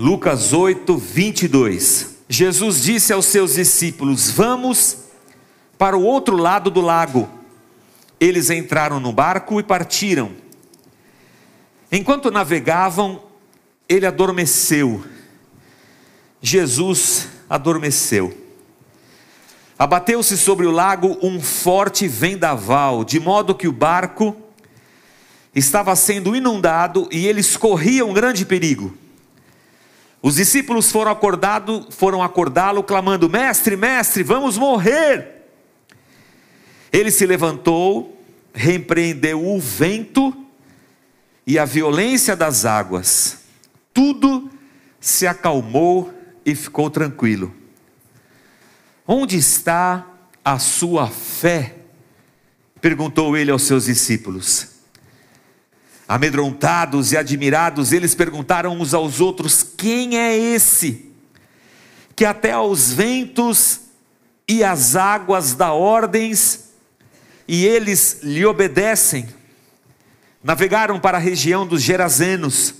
Lucas 8, 22. Jesus disse aos seus discípulos: Vamos para o outro lado do lago. Eles entraram no barco e partiram. Enquanto navegavam, ele adormeceu. Jesus adormeceu. Abateu-se sobre o lago um forte vendaval, de modo que o barco estava sendo inundado e eles corriam grande perigo. Os discípulos foram acordado, foram acordá-lo clamando: "Mestre, mestre, vamos morrer!" Ele se levantou, repreendeu o vento e a violência das águas. Tudo se acalmou e ficou tranquilo. Onde está a sua fé? perguntou ele aos seus discípulos. Amedrontados e admirados, eles perguntaram uns aos outros: Quem é esse? Que até aos ventos e às águas dá ordens, e eles lhe obedecem. Navegaram para a região dos Gerazenos,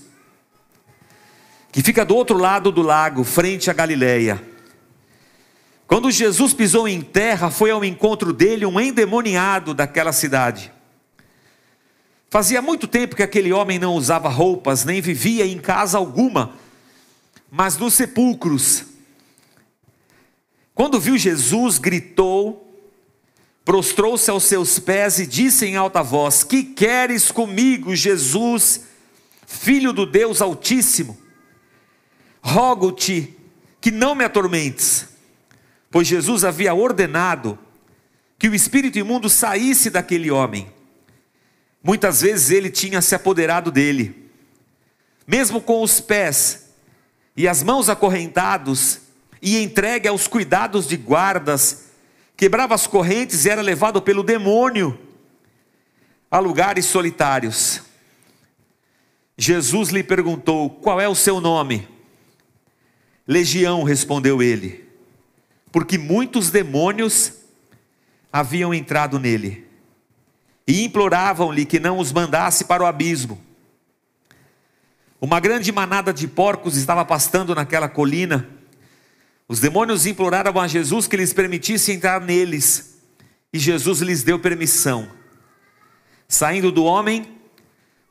que fica do outro lado do lago, frente a Galileia. Quando Jesus pisou em terra, foi ao encontro dele um endemoniado daquela cidade. Fazia muito tempo que aquele homem não usava roupas, nem vivia em casa alguma, mas nos sepulcros. Quando viu Jesus, gritou, prostrou-se aos seus pés e disse em alta voz: Que queres comigo, Jesus, filho do Deus Altíssimo? Rogo-te que não me atormentes pois Jesus havia ordenado que o espírito imundo saísse daquele homem. Muitas vezes ele tinha se apoderado dele, mesmo com os pés e as mãos acorrentados e entregue aos cuidados de guardas, quebrava as correntes e era levado pelo demônio a lugares solitários. Jesus lhe perguntou: Qual é o seu nome? Legião, respondeu ele porque muitos demônios haviam entrado nele e imploravam-lhe que não os mandasse para o abismo. Uma grande manada de porcos estava pastando naquela colina. Os demônios imploraram a Jesus que lhes permitisse entrar neles, e Jesus lhes deu permissão. Saindo do homem,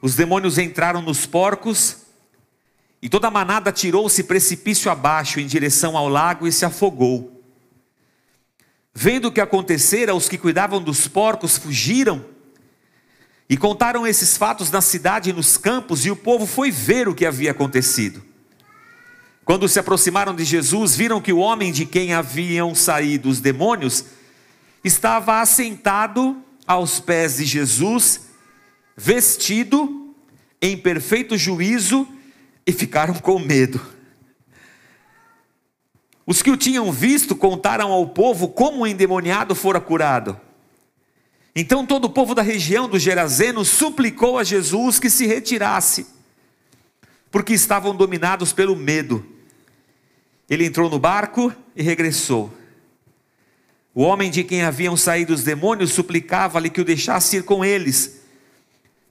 os demônios entraram nos porcos, e toda a manada tirou-se precipício abaixo em direção ao lago e se afogou. Vendo o que acontecera, os que cuidavam dos porcos fugiram e contaram esses fatos na cidade e nos campos, e o povo foi ver o que havia acontecido. Quando se aproximaram de Jesus, viram que o homem de quem haviam saído os demônios estava assentado aos pés de Jesus, vestido em perfeito juízo, e ficaram com medo. Os que o tinham visto contaram ao povo como o endemoniado fora curado. Então todo o povo da região do Gerazeno suplicou a Jesus que se retirasse, porque estavam dominados pelo medo. Ele entrou no barco e regressou. O homem de quem haviam saído os demônios suplicava-lhe que o deixasse ir com eles.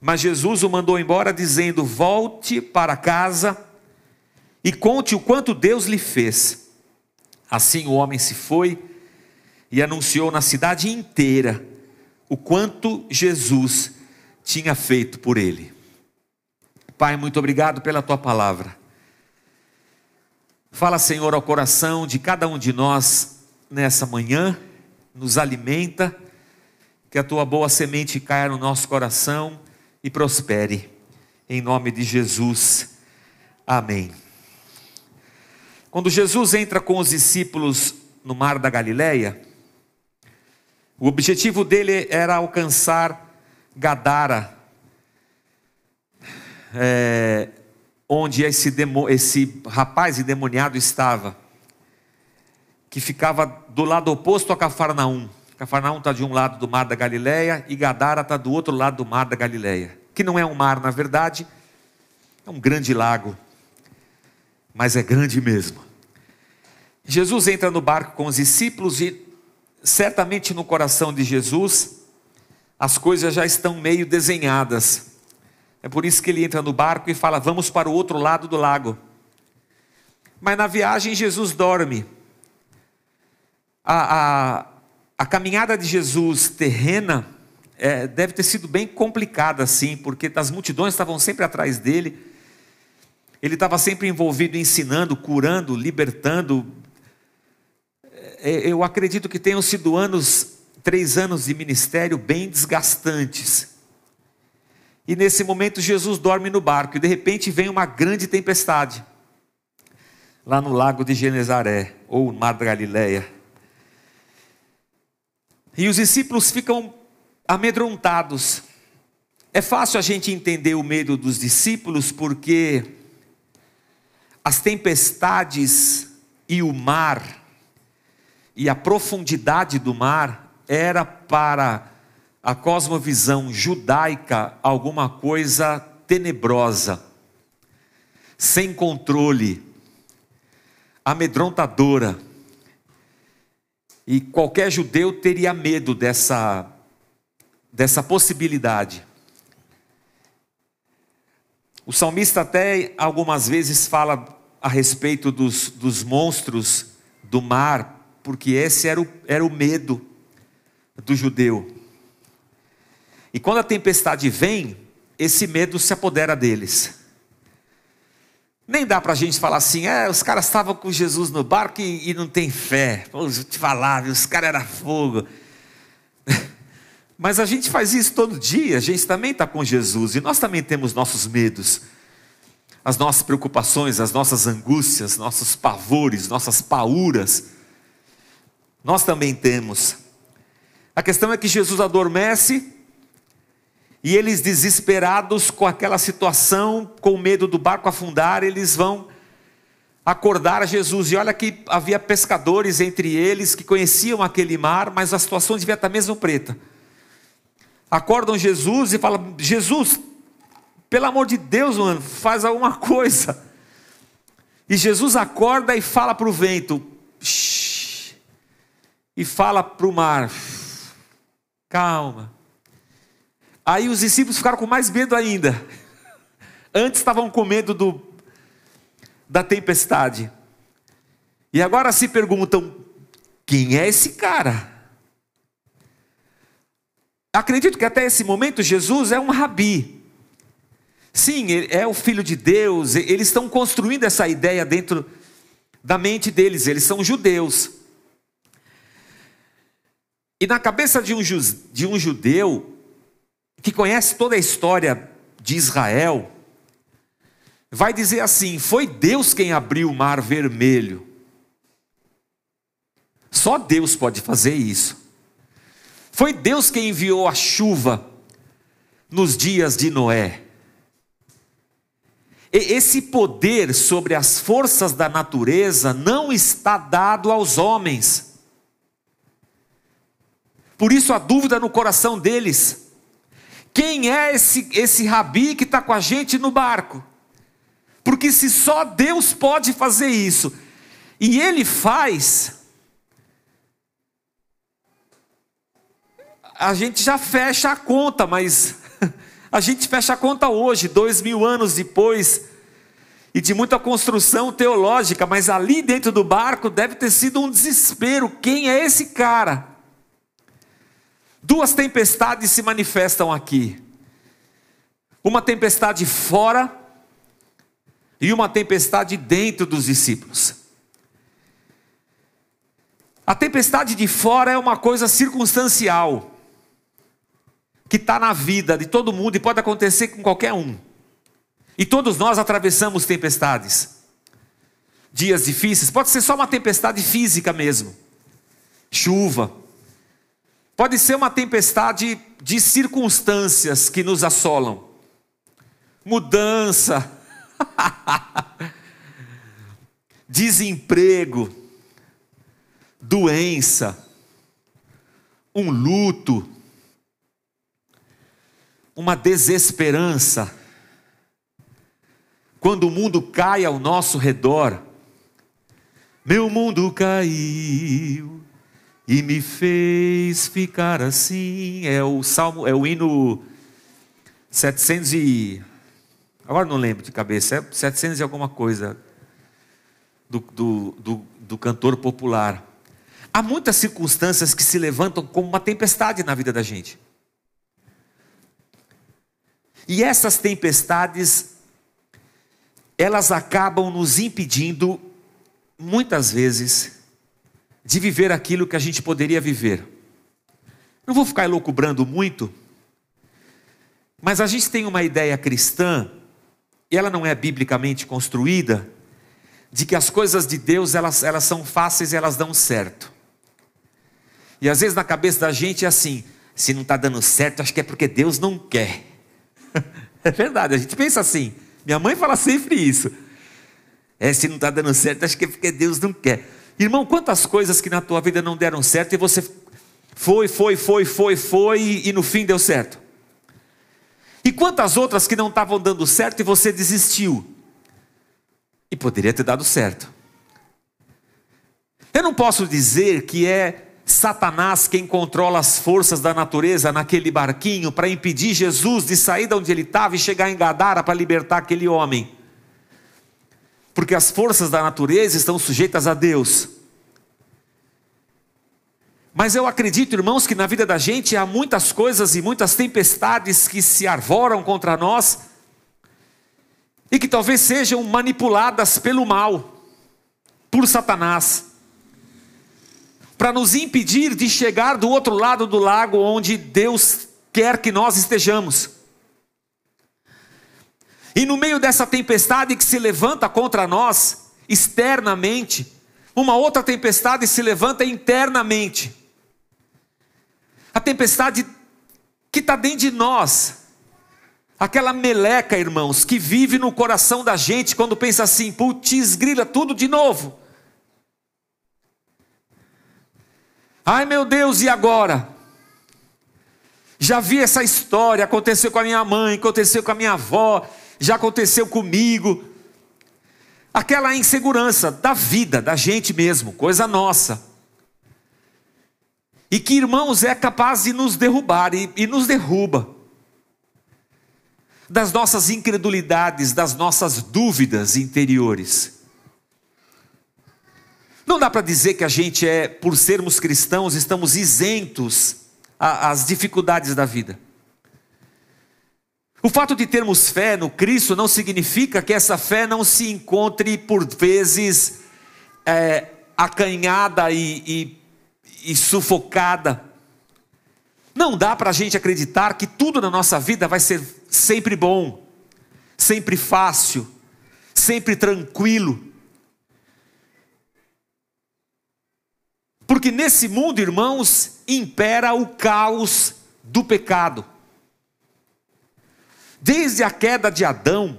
Mas Jesus o mandou embora, dizendo: Volte para casa e conte o quanto Deus lhe fez. Assim o homem se foi e anunciou na cidade inteira o quanto Jesus tinha feito por ele. Pai, muito obrigado pela tua palavra. Fala, Senhor, ao coração de cada um de nós nessa manhã, nos alimenta, que a tua boa semente caia no nosso coração e prospere. Em nome de Jesus. Amém. Quando Jesus entra com os discípulos no mar da Galileia, o objetivo dele era alcançar Gadara, é, onde esse, demo, esse rapaz endemoniado estava, que ficava do lado oposto a Cafarnaum. Cafarnaum está de um lado do mar da Galileia e Gadara está do outro lado do mar da Galileia, que não é um mar, na verdade, é um grande lago mas é grande mesmo. Jesus entra no barco com os discípulos e certamente no coração de Jesus as coisas já estão meio desenhadas. É por isso que ele entra no barco e fala: Vamos para o outro lado do lago. Mas na viagem Jesus dorme. A, a, a caminhada de Jesus terrena é, deve ter sido bem complicada, assim, porque as multidões estavam sempre atrás dele. Ele estava sempre envolvido ensinando, curando, libertando. É, eu acredito que tenham sido anos, três anos de ministério bem desgastantes. E nesse momento Jesus dorme no barco e de repente vem uma grande tempestade lá no lago de Genezaré ou Mar da Galileia. E os discípulos ficam amedrontados. É fácil a gente entender o medo dos discípulos porque as tempestades e o mar e a profundidade do mar era para a cosmovisão judaica alguma coisa tenebrosa, sem controle, amedrontadora. E qualquer judeu teria medo dessa, dessa possibilidade. O salmista até algumas vezes fala a respeito dos, dos monstros do mar, porque esse era o, era o medo do judeu. E quando a tempestade vem, esse medo se apodera deles. Nem dá para a gente falar assim, é, os caras estavam com Jesus no barco e, e não tem fé. Pô, eu te falava, os caras eram fogo. Mas a gente faz isso todo dia, a gente também está com Jesus e nós também temos nossos medos, as nossas preocupações, as nossas angústias, nossos pavores, nossas pauras. Nós também temos. A questão é que Jesus adormece e eles desesperados com aquela situação, com medo do barco afundar, eles vão acordar a Jesus. E olha que havia pescadores entre eles que conheciam aquele mar, mas a situação devia estar mesmo preta. Acordam Jesus e falam: Jesus, pelo amor de Deus, mano, faz alguma coisa. E Jesus acorda e fala para o vento, Shh, e fala para o mar: calma Aí os discípulos ficaram com mais medo ainda. Antes estavam com medo do, da tempestade. E agora se perguntam: quem é esse cara? Acredito que até esse momento Jesus é um rabi. Sim, é o filho de Deus. Eles estão construindo essa ideia dentro da mente deles. Eles são judeus. E na cabeça de um, de um judeu, que conhece toda a história de Israel, vai dizer assim: foi Deus quem abriu o mar vermelho. Só Deus pode fazer isso. Foi Deus quem enviou a chuva nos dias de Noé. E esse poder sobre as forças da natureza não está dado aos homens. Por isso a dúvida no coração deles quem é esse, esse rabi que está com a gente no barco? Porque se só Deus pode fazer isso, e Ele faz, a gente já fecha a conta, mas a gente fecha a conta hoje, dois mil anos depois, e de muita construção teológica, mas ali dentro do barco deve ter sido um desespero. Quem é esse cara? Duas tempestades se manifestam aqui: uma tempestade fora e uma tempestade dentro dos discípulos. A tempestade de fora é uma coisa circunstancial, que está na vida de todo mundo e pode acontecer com qualquer um. E todos nós atravessamos tempestades, dias difíceis, pode ser só uma tempestade física mesmo, chuva, Pode ser uma tempestade de circunstâncias que nos assolam. Mudança, desemprego, doença, um luto, uma desesperança. Quando o mundo cai ao nosso redor, meu mundo caiu e me fez ficar assim. É o salmo, é o hino 700 e agora não lembro de cabeça, é 700 e alguma coisa. do, do, do, do cantor popular. Há muitas circunstâncias que se levantam como uma tempestade na vida da gente. E essas tempestades, elas acabam nos impedindo, muitas vezes, de viver aquilo que a gente poderia viver. Não vou ficar elocubrando muito, mas a gente tem uma ideia cristã, e ela não é biblicamente construída, de que as coisas de Deus elas, elas são fáceis e elas dão certo. E às vezes na cabeça da gente é assim: se não está dando certo, acho que é porque Deus não quer. é verdade, a gente pensa assim. Minha mãe fala sempre isso. É, se não está dando certo, acho que é porque Deus não quer. Irmão, quantas coisas que na tua vida não deram certo e você foi, foi, foi, foi, foi e no fim deu certo? E quantas outras que não estavam dando certo e você desistiu? E poderia ter dado certo. Eu não posso dizer que é Satanás quem controla as forças da natureza naquele barquinho para impedir Jesus de sair de onde ele estava e chegar em Gadara para libertar aquele homem. Porque as forças da natureza estão sujeitas a Deus. Mas eu acredito, irmãos, que na vida da gente há muitas coisas e muitas tempestades que se arvoram contra nós e que talvez sejam manipuladas pelo mal, por Satanás, para nos impedir de chegar do outro lado do lago onde Deus quer que nós estejamos. E no meio dessa tempestade que se levanta contra nós, externamente, uma outra tempestade se levanta internamente. A tempestade que está dentro de nós, Aquela meleca, irmãos, que vive no coração da gente quando pensa assim, putz, grila tudo de novo. Ai meu Deus, e agora? Já vi essa história, aconteceu com a minha mãe, aconteceu com a minha avó, já aconteceu comigo. Aquela insegurança da vida, da gente mesmo, coisa nossa. E que, irmãos, é capaz de nos derrubar e, e nos derruba das nossas incredulidades, das nossas dúvidas interiores. Não dá para dizer que a gente é, por sermos cristãos, estamos isentos às dificuldades da vida. O fato de termos fé no Cristo não significa que essa fé não se encontre, por vezes, é, acanhada e, e, e sufocada não dá para a gente acreditar que tudo na nossa vida vai ser sempre bom, sempre fácil, sempre tranquilo. Porque nesse mundo, irmãos, impera o caos do pecado. Desde a queda de Adão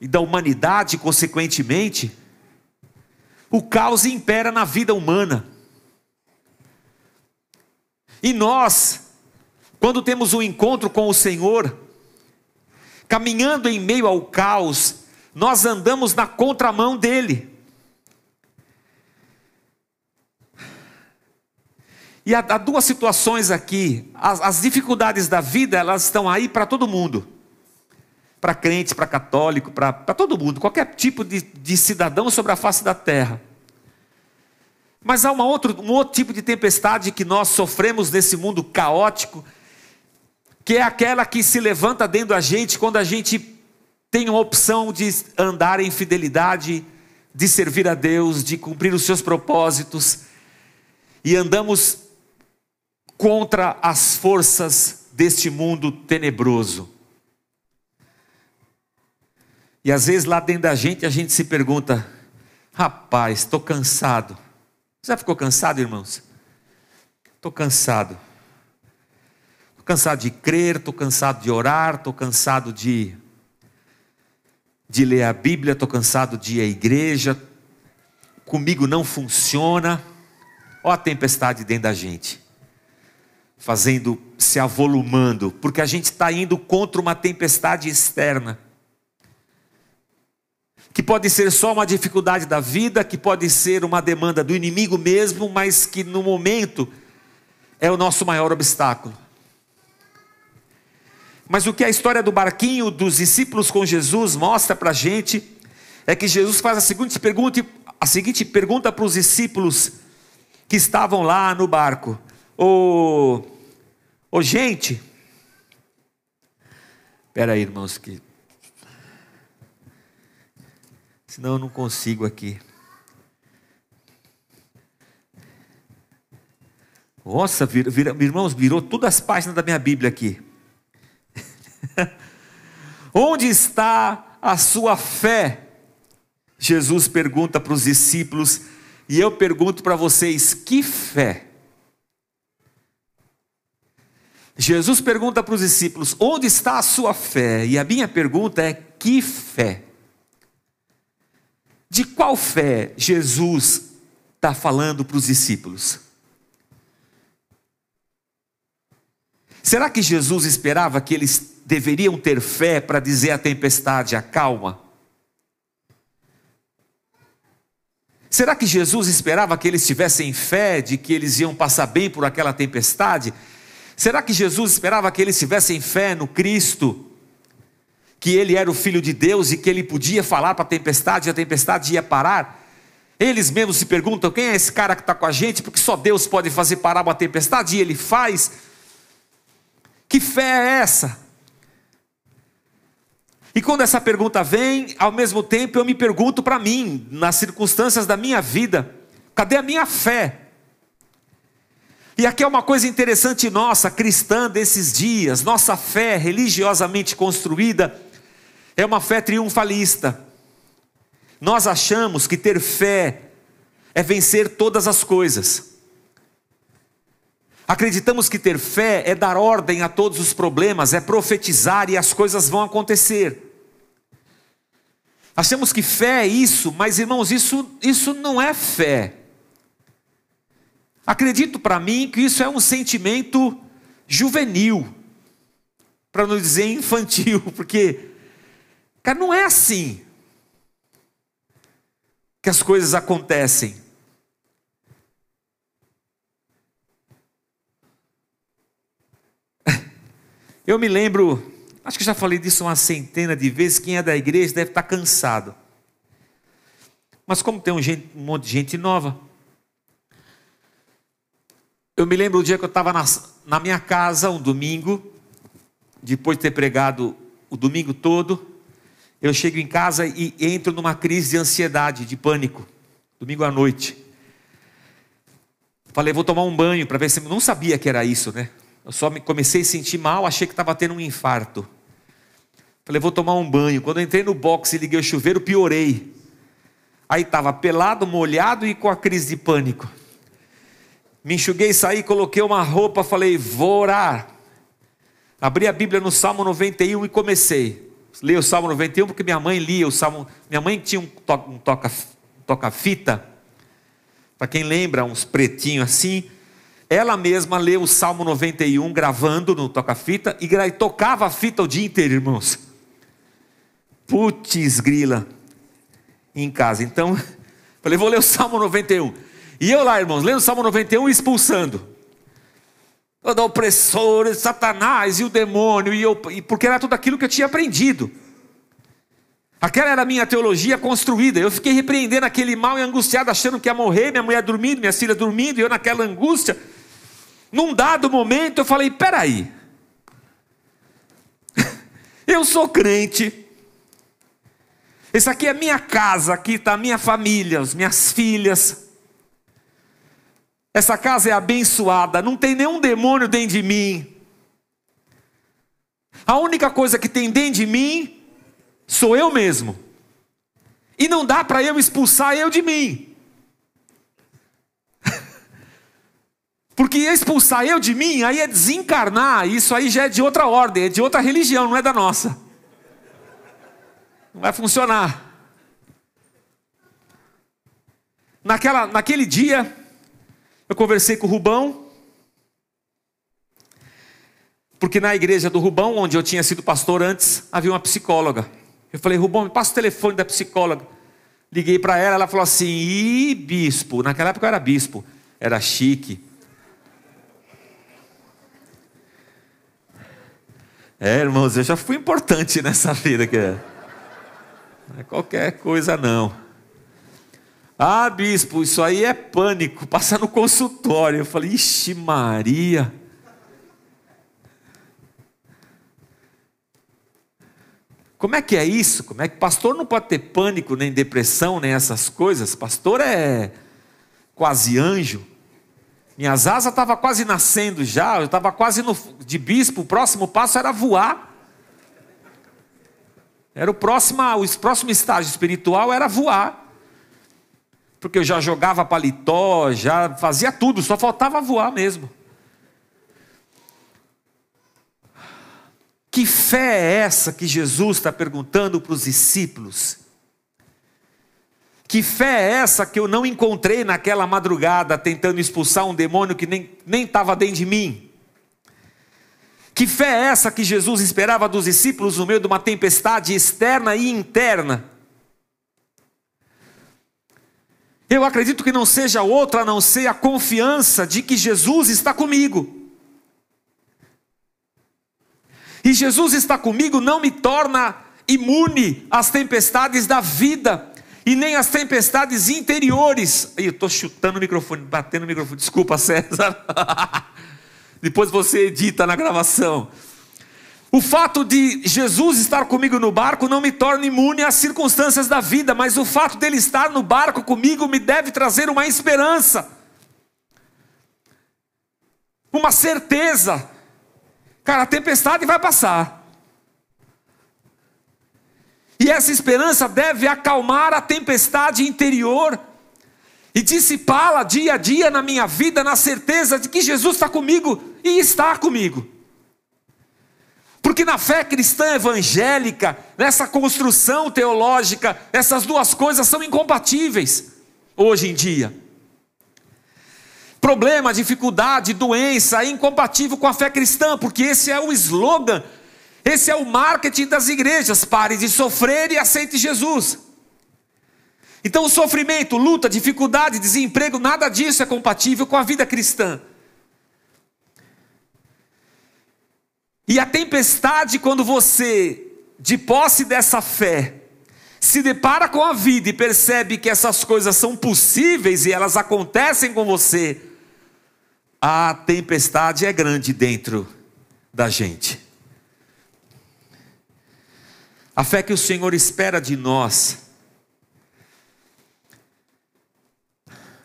e da humanidade, consequentemente, o caos impera na vida humana. E nós, quando temos um encontro com o Senhor, caminhando em meio ao caos, nós andamos na contramão dele. E há, há duas situações aqui. As, as dificuldades da vida, elas estão aí para todo mundo. Para crente, para católico, para todo mundo. Qualquer tipo de, de cidadão sobre a face da terra. Mas há uma outro, um outro tipo de tempestade que nós sofremos nesse mundo caótico, que é aquela que se levanta dentro da gente quando a gente tem a opção de andar em fidelidade, de servir a Deus, de cumprir os seus propósitos, e andamos contra as forças deste mundo tenebroso. E às vezes lá dentro da gente a gente se pergunta: rapaz, estou cansado já ficou cansado, irmãos? Estou cansado. Estou cansado de crer, estou cansado de orar, estou cansado de, de ler a Bíblia, estou cansado de ir à igreja. Comigo não funciona. Olha a tempestade dentro da gente, fazendo, se avolumando, porque a gente está indo contra uma tempestade externa que pode ser só uma dificuldade da vida, que pode ser uma demanda do inimigo mesmo, mas que no momento é o nosso maior obstáculo. Mas o que a história do barquinho dos discípulos com Jesus mostra para a gente é que Jesus faz a seguinte pergunta, a seguinte pergunta para os discípulos que estavam lá no barco: Ô, ô gente, espera aí, irmãos, que senão eu não consigo aqui. Nossa, vira, vira, irmãos, virou todas as páginas da minha Bíblia aqui. Onde está a sua fé? Jesus pergunta para os discípulos, e eu pergunto para vocês: que fé? Jesus pergunta para os discípulos: onde está a sua fé? E a minha pergunta é: que fé? De qual fé Jesus está falando para os discípulos? Será que Jesus esperava que eles deveriam ter fé para dizer à tempestade: acalma? Será que Jesus esperava que eles tivessem fé de que eles iam passar bem por aquela tempestade? Será que Jesus esperava que eles tivessem fé no Cristo? Que ele era o Filho de Deus e que ele podia falar para a tempestade e a tempestade ia parar? Eles mesmos se perguntam: quem é esse cara que está com a gente? Porque só Deus pode fazer parar uma tempestade e ele faz. Que fé é essa? E quando essa pergunta vem, ao mesmo tempo eu me pergunto para mim, nas circunstâncias da minha vida, cadê a minha fé? E aqui é uma coisa interessante nossa, cristã desses dias, nossa fé religiosamente construída é uma fé triunfalista. Nós achamos que ter fé é vencer todas as coisas. Acreditamos que ter fé é dar ordem a todos os problemas, é profetizar e as coisas vão acontecer. Achamos que fé é isso, mas irmãos, isso, isso não é fé. Acredito para mim que isso é um sentimento juvenil, para não dizer infantil, porque, cara, não é assim que as coisas acontecem. Eu me lembro, acho que já falei disso uma centena de vezes. Quem é da igreja deve estar cansado. Mas como tem um, gente, um monte de gente nova, eu me lembro o dia que eu estava na, na minha casa, um domingo, depois de ter pregado o domingo todo, eu chego em casa e entro numa crise de ansiedade, de pânico, domingo à noite. Falei, vou tomar um banho para ver se. Não sabia que era isso, né? Eu só me comecei a sentir mal, achei que estava tendo um infarto. Falei, vou tomar um banho. Quando entrei no box e liguei o chuveiro, piorei. Aí estava pelado, molhado e com a crise de pânico. Me enxuguei, saí, coloquei uma roupa, falei, vou orar. Abri a Bíblia no Salmo 91 e comecei. Li o Salmo 91 porque minha mãe lia o Salmo. Minha mãe tinha um toca-fita. Um toca, um toca Para quem lembra, uns pretinhos assim. Ela mesma leu o Salmo 91 gravando no toca-fita e, e tocava a fita o dia inteiro, irmãos. Putz, grila. Em casa. Então, falei, vou ler o Salmo 91. E eu lá, irmãos, lendo o Salmo 91 e expulsando. Todo opressor, Satanás e o demônio, e eu, porque era tudo aquilo que eu tinha aprendido. Aquela era a minha teologia construída. Eu fiquei repreendendo aquele mal e angustiado, achando que ia morrer, minha mulher dormindo, minha filha dormindo, e eu naquela angústia. Num dado momento eu falei: peraí, eu sou crente, esse aqui é minha casa, aqui está a minha família, as minhas filhas. Essa casa é abençoada, não tem nenhum demônio dentro de mim. A única coisa que tem dentro de mim sou eu mesmo. E não dá para eu expulsar eu de mim. Porque expulsar eu de mim, aí é desencarnar, isso aí já é de outra ordem, é de outra religião, não é da nossa. Não vai funcionar. Naquela, naquele dia, eu conversei com o Rubão, porque na igreja do Rubão, onde eu tinha sido pastor antes, havia uma psicóloga. Eu falei, Rubão, me passa o telefone da psicóloga. Liguei para ela, ela falou assim: Ih, bispo, naquela época eu era bispo, era chique. É, irmãos, eu já fui importante nessa vida. Que... Não é qualquer coisa não. Ah, bispo, isso aí é pânico. Passa no consultório. Eu falei, ixi, Maria. Como é que é isso? Como é que pastor não pode ter pânico, nem depressão, nem essas coisas? Pastor é quase anjo. Minhas asas estavam quase nascendo já, eu estava quase no, de bispo, o próximo passo era voar. Era o próximo, o próximo estágio espiritual era voar. Porque eu já jogava paletó, já fazia tudo, só faltava voar mesmo. Que fé é essa que Jesus está perguntando para os discípulos? Que fé é essa que eu não encontrei naquela madrugada tentando expulsar um demônio que nem estava dentro de mim? Que fé é essa que Jesus esperava dos discípulos no meio de uma tempestade externa e interna? Eu acredito que não seja outra a não ser a confiança de que Jesus está comigo. E Jesus está comigo não me torna imune às tempestades da vida e nem às tempestades interiores. Aí eu estou chutando o microfone, batendo o microfone. Desculpa, César. Depois você edita na gravação. O fato de Jesus estar comigo no barco não me torna imune às circunstâncias da vida, mas o fato dele estar no barco comigo me deve trazer uma esperança, uma certeza. Cara, a tempestade vai passar. E essa esperança deve acalmar a tempestade interior e dissipá-la dia a dia na minha vida, na certeza de que Jesus está comigo e está comigo. Porque na fé cristã evangélica, nessa construção teológica, essas duas coisas são incompatíveis hoje em dia. Problema, dificuldade, doença é incompatível com a fé cristã, porque esse é o slogan esse é o marketing das igrejas. Pare de sofrer e aceite Jesus. Então, o sofrimento, luta, dificuldade, desemprego, nada disso é compatível com a vida cristã. E a tempestade, quando você, de posse dessa fé, se depara com a vida e percebe que essas coisas são possíveis e elas acontecem com você, a tempestade é grande dentro da gente. A fé que o Senhor espera de nós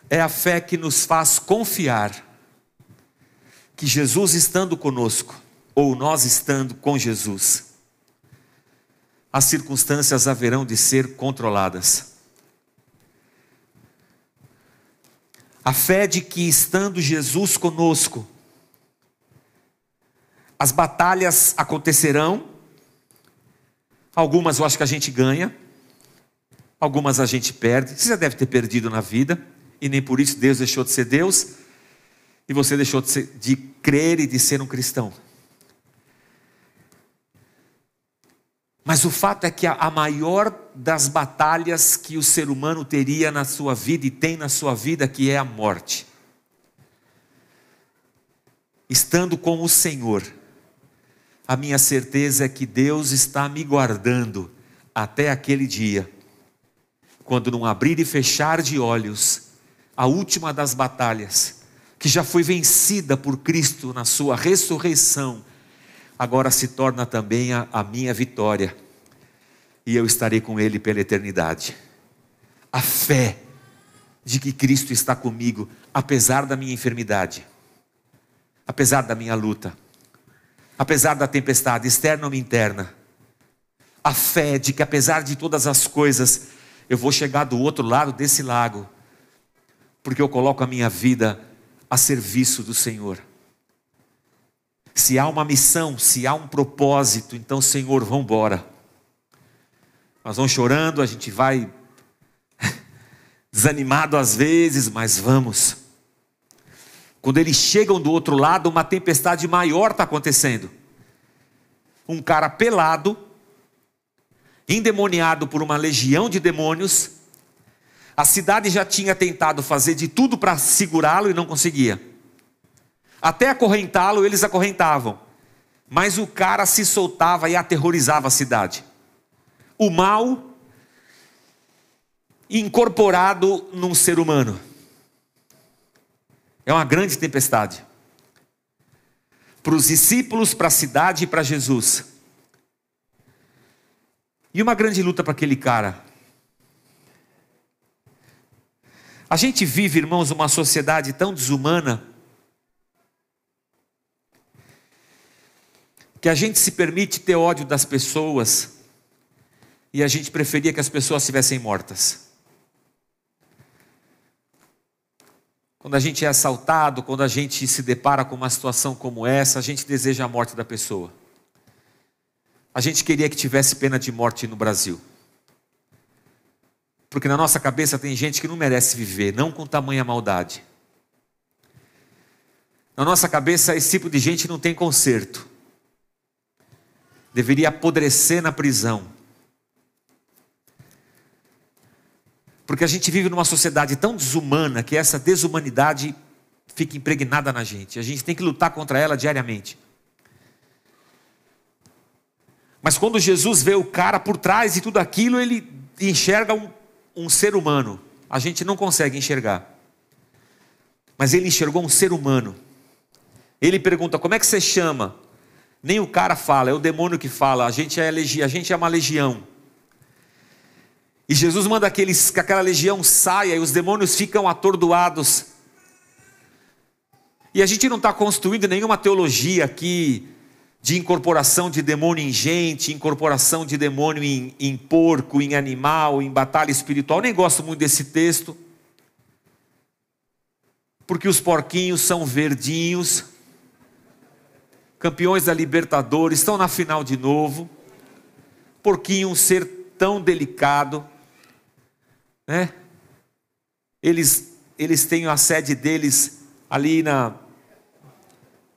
é a fé que nos faz confiar que Jesus estando conosco, ou nós estando com Jesus, as circunstâncias haverão de ser controladas. A fé de que estando Jesus conosco, as batalhas acontecerão, Algumas eu acho que a gente ganha, algumas a gente perde. Você já deve ter perdido na vida, e nem por isso Deus deixou de ser Deus, e você deixou de, ser, de crer e de ser um cristão. Mas o fato é que a, maior das batalhas que o ser humano teria na sua vida e tem na sua vida, que é a morte. Estando com o Senhor, a minha certeza é que Deus está me guardando até aquele dia, quando num abrir e fechar de olhos, a última das batalhas, que já foi vencida por Cristo na sua ressurreição, agora se torna também a, a minha vitória, e eu estarei com Ele pela eternidade. A fé de que Cristo está comigo, apesar da minha enfermidade, apesar da minha luta apesar da tempestade externa ou interna, a fé de que apesar de todas as coisas, eu vou chegar do outro lado desse lago, porque eu coloco a minha vida a serviço do Senhor. Se há uma missão, se há um propósito, então, Senhor, vamos embora. Nós vamos chorando, a gente vai desanimado às vezes, mas vamos. Quando eles chegam do outro lado, uma tempestade maior está acontecendo. Um cara pelado, endemoniado por uma legião de demônios. A cidade já tinha tentado fazer de tudo para segurá-lo e não conseguia. Até acorrentá-lo, eles acorrentavam. Mas o cara se soltava e aterrorizava a cidade. O mal incorporado num ser humano. É uma grande tempestade. Para os discípulos, para a cidade e para Jesus. E uma grande luta para aquele cara. A gente vive, irmãos, uma sociedade tão desumana que a gente se permite ter ódio das pessoas e a gente preferia que as pessoas estivessem mortas. Quando a gente é assaltado, quando a gente se depara com uma situação como essa, a gente deseja a morte da pessoa. A gente queria que tivesse pena de morte no Brasil. Porque na nossa cabeça tem gente que não merece viver, não com tamanha maldade. Na nossa cabeça, esse tipo de gente não tem conserto. Deveria apodrecer na prisão. Porque a gente vive numa sociedade tão desumana que essa desumanidade fica impregnada na gente. A gente tem que lutar contra ela diariamente. Mas quando Jesus vê o cara por trás de tudo aquilo, ele enxerga um um ser humano. A gente não consegue enxergar. Mas ele enxergou um ser humano. Ele pergunta: como é que você chama? Nem o cara fala, é o demônio que fala. A gente é, a gente é uma legião. E Jesus manda aqueles, que aquela legião saia e os demônios ficam atordoados. E a gente não está construindo nenhuma teologia aqui de incorporação de demônio em gente, incorporação de demônio em, em porco, em animal, em batalha espiritual. Nem gosto muito desse texto, porque os porquinhos são verdinhos, campeões da Libertadores, estão na final de novo. Porquinho, um ser tão delicado, né? Eles, eles têm a sede deles ali na,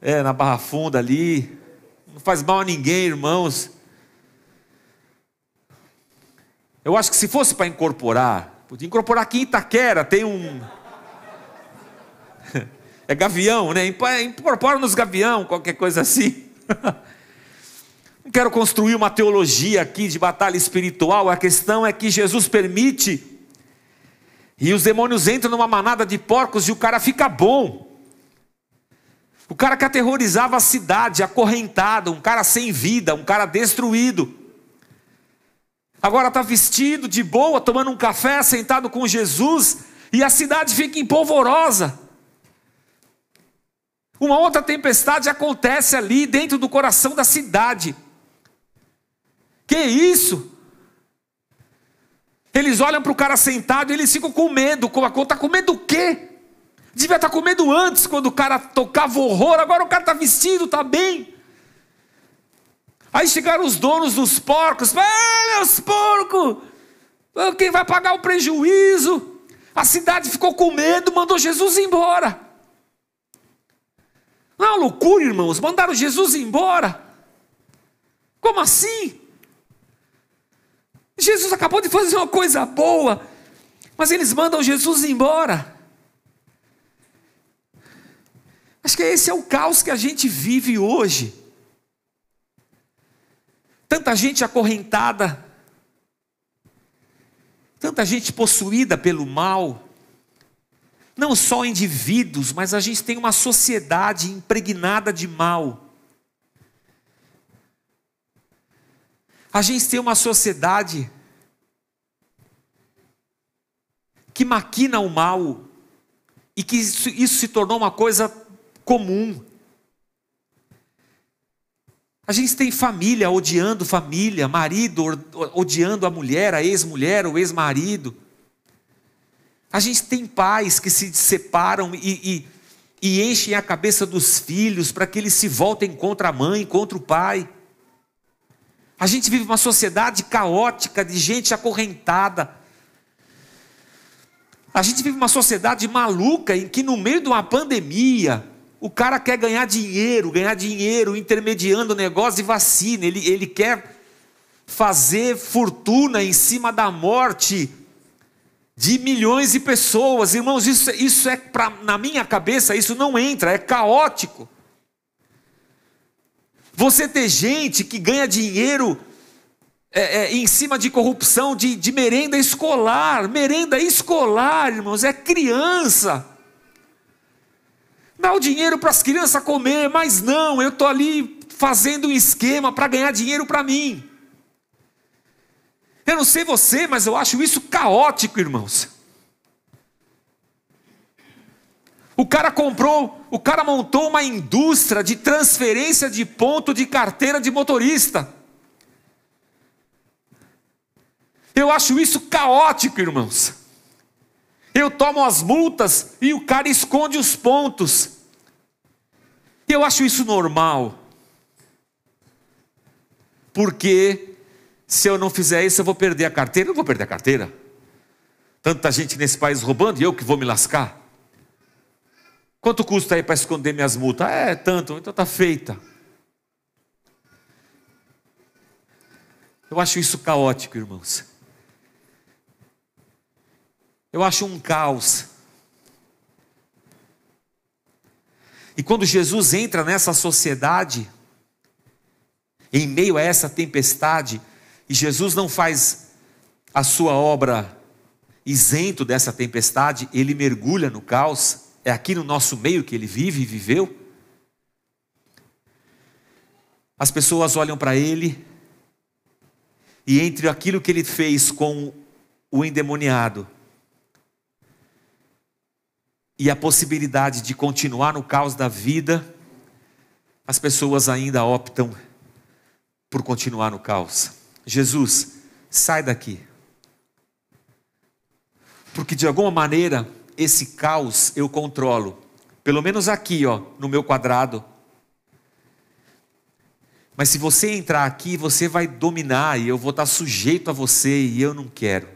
é, na Barra Funda ali, não faz mal a ninguém, irmãos. Eu acho que se fosse para incorporar, podia incorporar aqui em Itaquera, tem um. É gavião, né? Incorpora nos gavião, qualquer coisa assim. Não quero construir uma teologia aqui de batalha espiritual, a questão é que Jesus permite, e os demônios entram numa manada de porcos e o cara fica bom. O cara que aterrorizava a cidade, acorrentado, um cara sem vida, um cara destruído. Agora está vestido de boa, tomando um café, sentado com Jesus, e a cidade fica empolvorosa. Uma outra tempestade acontece ali dentro do coração da cidade. Que isso? Eles olham para o cara sentado e eles ficam com medo. Está com medo do quê? Devia estar tá com medo antes, quando o cara tocava horror, agora o cara está vestido, está bem. Aí chegaram os donos dos porcos, olha os porcos, quem vai pagar o prejuízo? A cidade ficou com medo, mandou Jesus embora. Não é uma loucura, irmãos, mandaram Jesus embora. Como assim? Jesus acabou de fazer uma coisa boa, mas eles mandam Jesus embora. Acho que esse é o caos que a gente vive hoje. Tanta gente acorrentada, tanta gente possuída pelo mal, não só indivíduos, mas a gente tem uma sociedade impregnada de mal. A gente tem uma sociedade que maquina o mal e que isso, isso se tornou uma coisa comum. A gente tem família odiando família, marido odiando a mulher, a ex-mulher, o ex-marido. A gente tem pais que se separam e, e, e enchem a cabeça dos filhos para que eles se voltem contra a mãe, contra o pai. A gente vive uma sociedade caótica de gente acorrentada. A gente vive uma sociedade maluca em que, no meio de uma pandemia, o cara quer ganhar dinheiro, ganhar dinheiro intermediando o negócio de vacina. Ele, ele quer fazer fortuna em cima da morte de milhões de pessoas. Irmãos, isso, isso é, pra, na minha cabeça, isso não entra, é caótico. Você ter gente que ganha dinheiro é, é, em cima de corrupção de, de merenda escolar. Merenda escolar, irmãos, é criança. Dá o dinheiro para as crianças comer, mas não, eu estou ali fazendo um esquema para ganhar dinheiro para mim. Eu não sei você, mas eu acho isso caótico, irmãos. O cara comprou, o cara montou uma indústria de transferência de ponto de carteira de motorista. Eu acho isso caótico, irmãos. Eu tomo as multas e o cara esconde os pontos. Eu acho isso normal. Porque se eu não fizer isso, eu vou perder a carteira. Eu não vou perder a carteira. Tanta gente nesse país roubando e eu que vou me lascar. Quanto custa aí para esconder minhas multas? É tanto, então está feita. Eu acho isso caótico, irmãos. Eu acho um caos. E quando Jesus entra nessa sociedade, em meio a essa tempestade, e Jesus não faz a sua obra isento dessa tempestade, ele mergulha no caos, é aqui no nosso meio que ele vive e viveu. As pessoas olham para ele, e entre aquilo que ele fez com o endemoniado, e a possibilidade de continuar no caos da vida, as pessoas ainda optam por continuar no caos. Jesus, sai daqui. Porque de alguma maneira esse caos eu controlo. Pelo menos aqui, ó, no meu quadrado. Mas se você entrar aqui, você vai dominar e eu vou estar sujeito a você e eu não quero.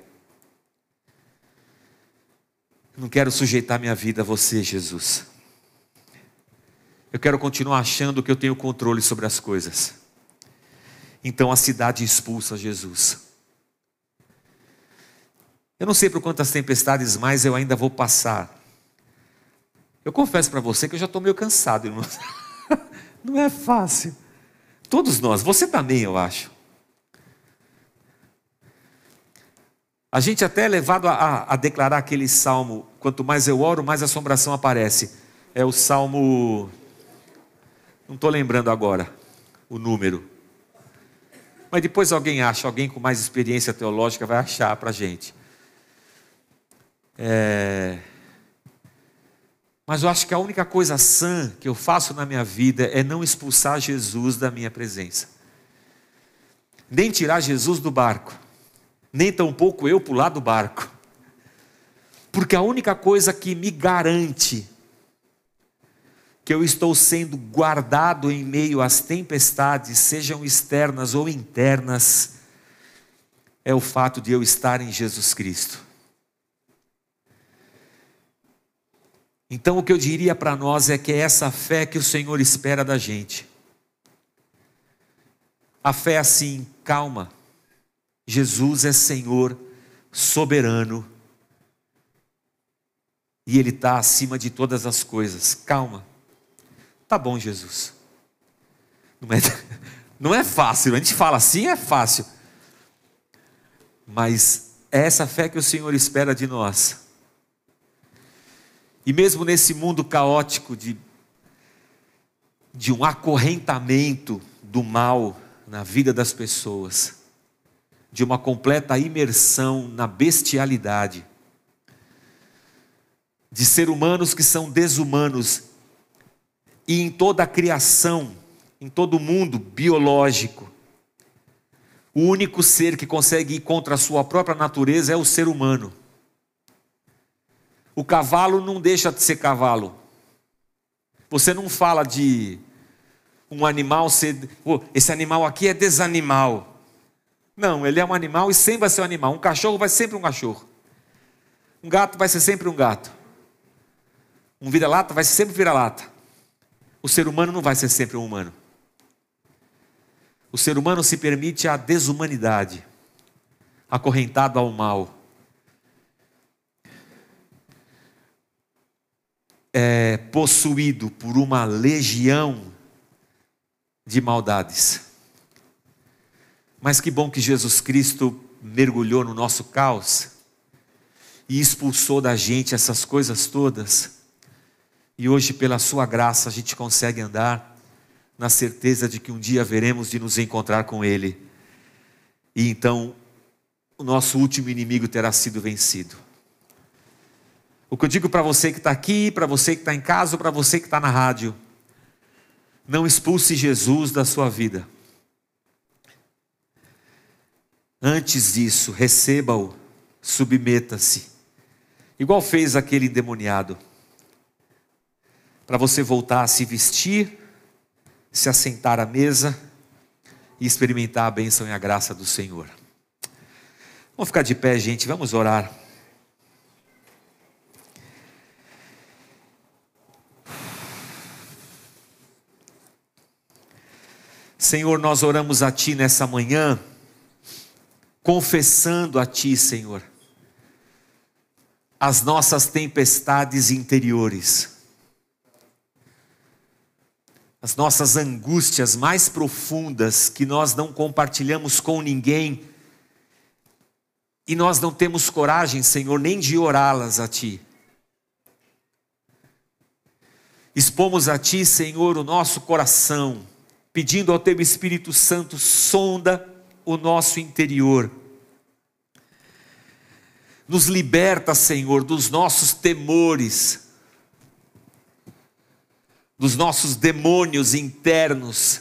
Não quero sujeitar minha vida a você, Jesus. Eu quero continuar achando que eu tenho controle sobre as coisas. Então a cidade expulsa Jesus. Eu não sei por quantas tempestades mais eu ainda vou passar. Eu confesso para você que eu já estou meio cansado, irmão. Não é fácil. Todos nós, você também, eu acho. A gente até é levado a, a, a declarar aquele salmo: quanto mais eu oro, mais assombração aparece. É o salmo. Não estou lembrando agora o número. Mas depois alguém acha, alguém com mais experiência teológica vai achar para a gente. É... Mas eu acho que a única coisa sã que eu faço na minha vida é não expulsar Jesus da minha presença, nem tirar Jesus do barco nem tampouco eu pular do barco. Porque a única coisa que me garante que eu estou sendo guardado em meio às tempestades, sejam externas ou internas, é o fato de eu estar em Jesus Cristo. Então, o que eu diria para nós é que é essa fé que o Senhor espera da gente. A fé assim, calma Jesus é Senhor soberano e Ele está acima de todas as coisas. Calma, tá bom, Jesus. Não é, não é fácil, a gente fala assim, é fácil, mas é essa fé que o Senhor espera de nós. E mesmo nesse mundo caótico de, de um acorrentamento do mal na vida das pessoas, de uma completa imersão na bestialidade, de ser humanos que são desumanos, e em toda a criação, em todo o mundo biológico, o único ser que consegue ir contra a sua própria natureza é o ser humano. O cavalo não deixa de ser cavalo. Você não fala de um animal ser. esse animal aqui é desanimal. Não, ele é um animal e sempre vai ser um animal. Um cachorro vai sempre um cachorro. Um gato vai ser sempre um gato. Um vira-lata vai ser sempre vira-lata. O ser humano não vai ser sempre um humano. O ser humano se permite a desumanidade, acorrentado ao mal. É possuído por uma legião de maldades. Mas que bom que Jesus Cristo mergulhou no nosso caos e expulsou da gente essas coisas todas. E hoje, pela Sua graça, a gente consegue andar na certeza de que um dia veremos de nos encontrar com Ele. E então, o nosso último inimigo terá sido vencido. O que eu digo para você que está aqui, para você que está em casa, para você que está na rádio, não expulse Jesus da sua vida. Antes disso, receba-o, submeta-se, igual fez aquele endemoniado, para você voltar a se vestir, se assentar à mesa e experimentar a bênção e a graça do Senhor. Vamos ficar de pé, gente, vamos orar. Senhor, nós oramos a Ti nessa manhã, confessando a Ti, Senhor, as nossas tempestades interiores, as nossas angústias mais profundas que nós não compartilhamos com ninguém, e nós não temos coragem, Senhor, nem de orá-las a Ti. Expomos a Ti, Senhor, o nosso coração, pedindo ao Teu Espírito Santo, sonda o nosso interior. Nos liberta, Senhor, dos nossos temores, dos nossos demônios internos.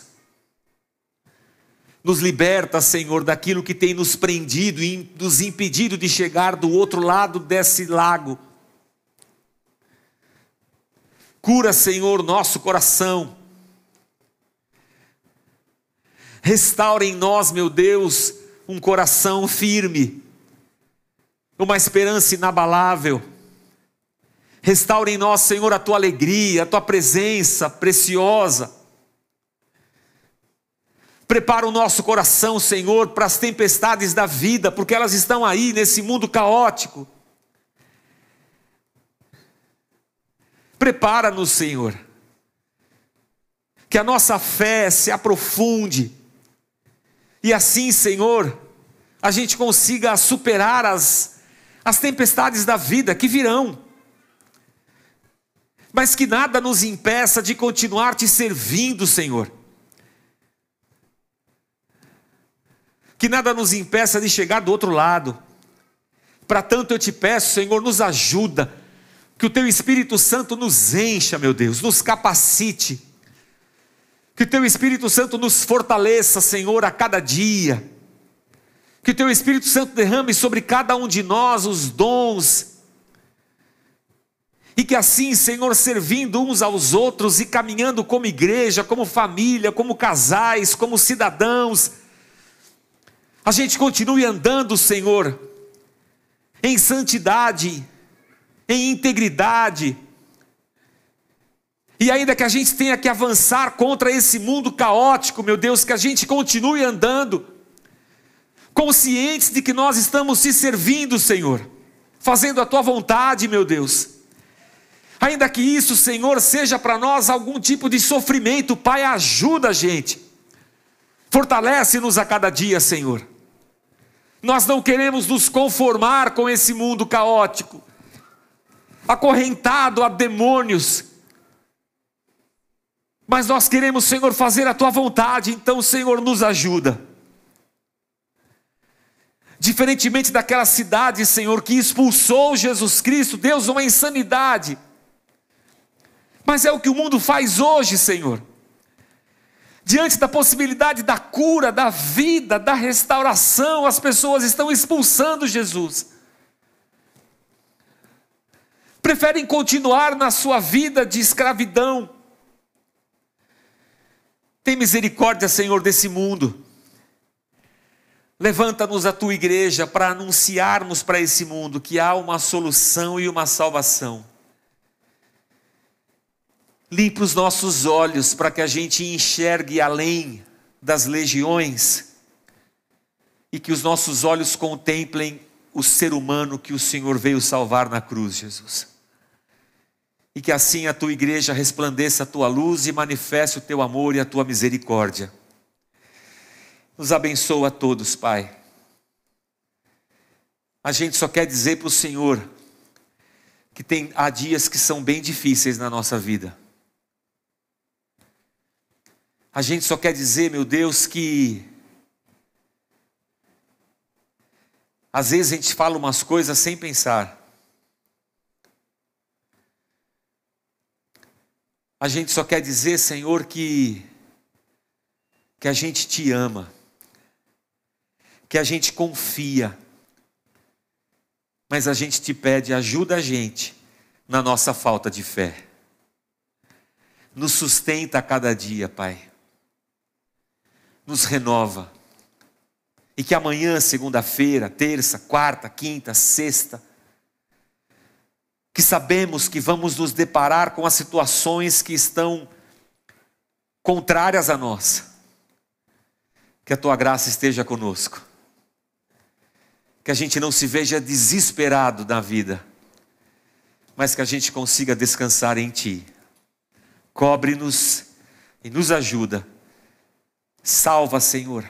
Nos liberta, Senhor, daquilo que tem nos prendido e nos impedido de chegar do outro lado desse lago. Cura, Senhor, nosso coração Restaura em nós, meu Deus, um coração firme, uma esperança inabalável. Restaura em nós, Senhor, a tua alegria, a tua presença preciosa. Prepara o nosso coração, Senhor, para as tempestades da vida, porque elas estão aí nesse mundo caótico. Prepara-nos, Senhor, que a nossa fé se aprofunde, e assim, Senhor, a gente consiga superar as, as tempestades da vida que virão, mas que nada nos impeça de continuar te servindo, Senhor. Que nada nos impeça de chegar do outro lado. Para tanto eu te peço, Senhor, nos ajuda, que o Teu Espírito Santo nos encha, meu Deus, nos capacite que teu Espírito Santo nos fortaleça, Senhor, a cada dia. Que teu Espírito Santo derrame sobre cada um de nós os dons. E que assim, Senhor, servindo uns aos outros e caminhando como igreja, como família, como casais, como cidadãos, a gente continue andando, Senhor, em santidade, em integridade, e ainda que a gente tenha que avançar contra esse mundo caótico, meu Deus, que a gente continue andando, conscientes de que nós estamos te servindo, Senhor, fazendo a tua vontade, meu Deus. Ainda que isso, Senhor, seja para nós algum tipo de sofrimento, Pai, ajuda a gente. Fortalece-nos a cada dia, Senhor. Nós não queremos nos conformar com esse mundo caótico, acorrentado a demônios mas nós queremos, Senhor, fazer a tua vontade, então, Senhor, nos ajuda. Diferentemente daquela cidade, Senhor, que expulsou Jesus Cristo, Deus, uma insanidade. Mas é o que o mundo faz hoje, Senhor. Diante da possibilidade da cura, da vida, da restauração, as pessoas estão expulsando Jesus. Preferem continuar na sua vida de escravidão tem misericórdia, Senhor, desse mundo. Levanta-nos a tua igreja para anunciarmos para esse mundo que há uma solução e uma salvação. Limpa os nossos olhos para que a gente enxergue além das legiões e que os nossos olhos contemplem o ser humano que o Senhor veio salvar na cruz, Jesus e que assim a tua igreja resplandeça a tua luz e manifeste o teu amor e a tua misericórdia. Nos abençoa a todos, Pai. A gente só quer dizer para o Senhor que tem, há dias que são bem difíceis na nossa vida. A gente só quer dizer, meu Deus, que às vezes a gente fala umas coisas sem pensar. A gente só quer dizer, Senhor, que que a gente te ama, que a gente confia, mas a gente te pede, ajuda a gente na nossa falta de fé. Nos sustenta a cada dia, Pai nos renova. E que amanhã, segunda-feira, terça, quarta, quinta, sexta, que sabemos que vamos nos deparar com as situações que estão contrárias a nós, que a tua graça esteja conosco, que a gente não se veja desesperado na vida, mas que a gente consiga descansar em Ti. Cobre-nos e nos ajuda Salva, Senhor,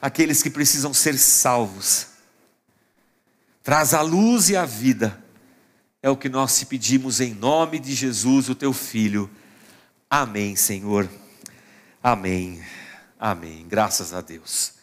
aqueles que precisam ser salvos. Traz a luz e a vida. É o que nós te pedimos em nome de Jesus, o teu filho. Amém, Senhor. Amém. Amém. Graças a Deus.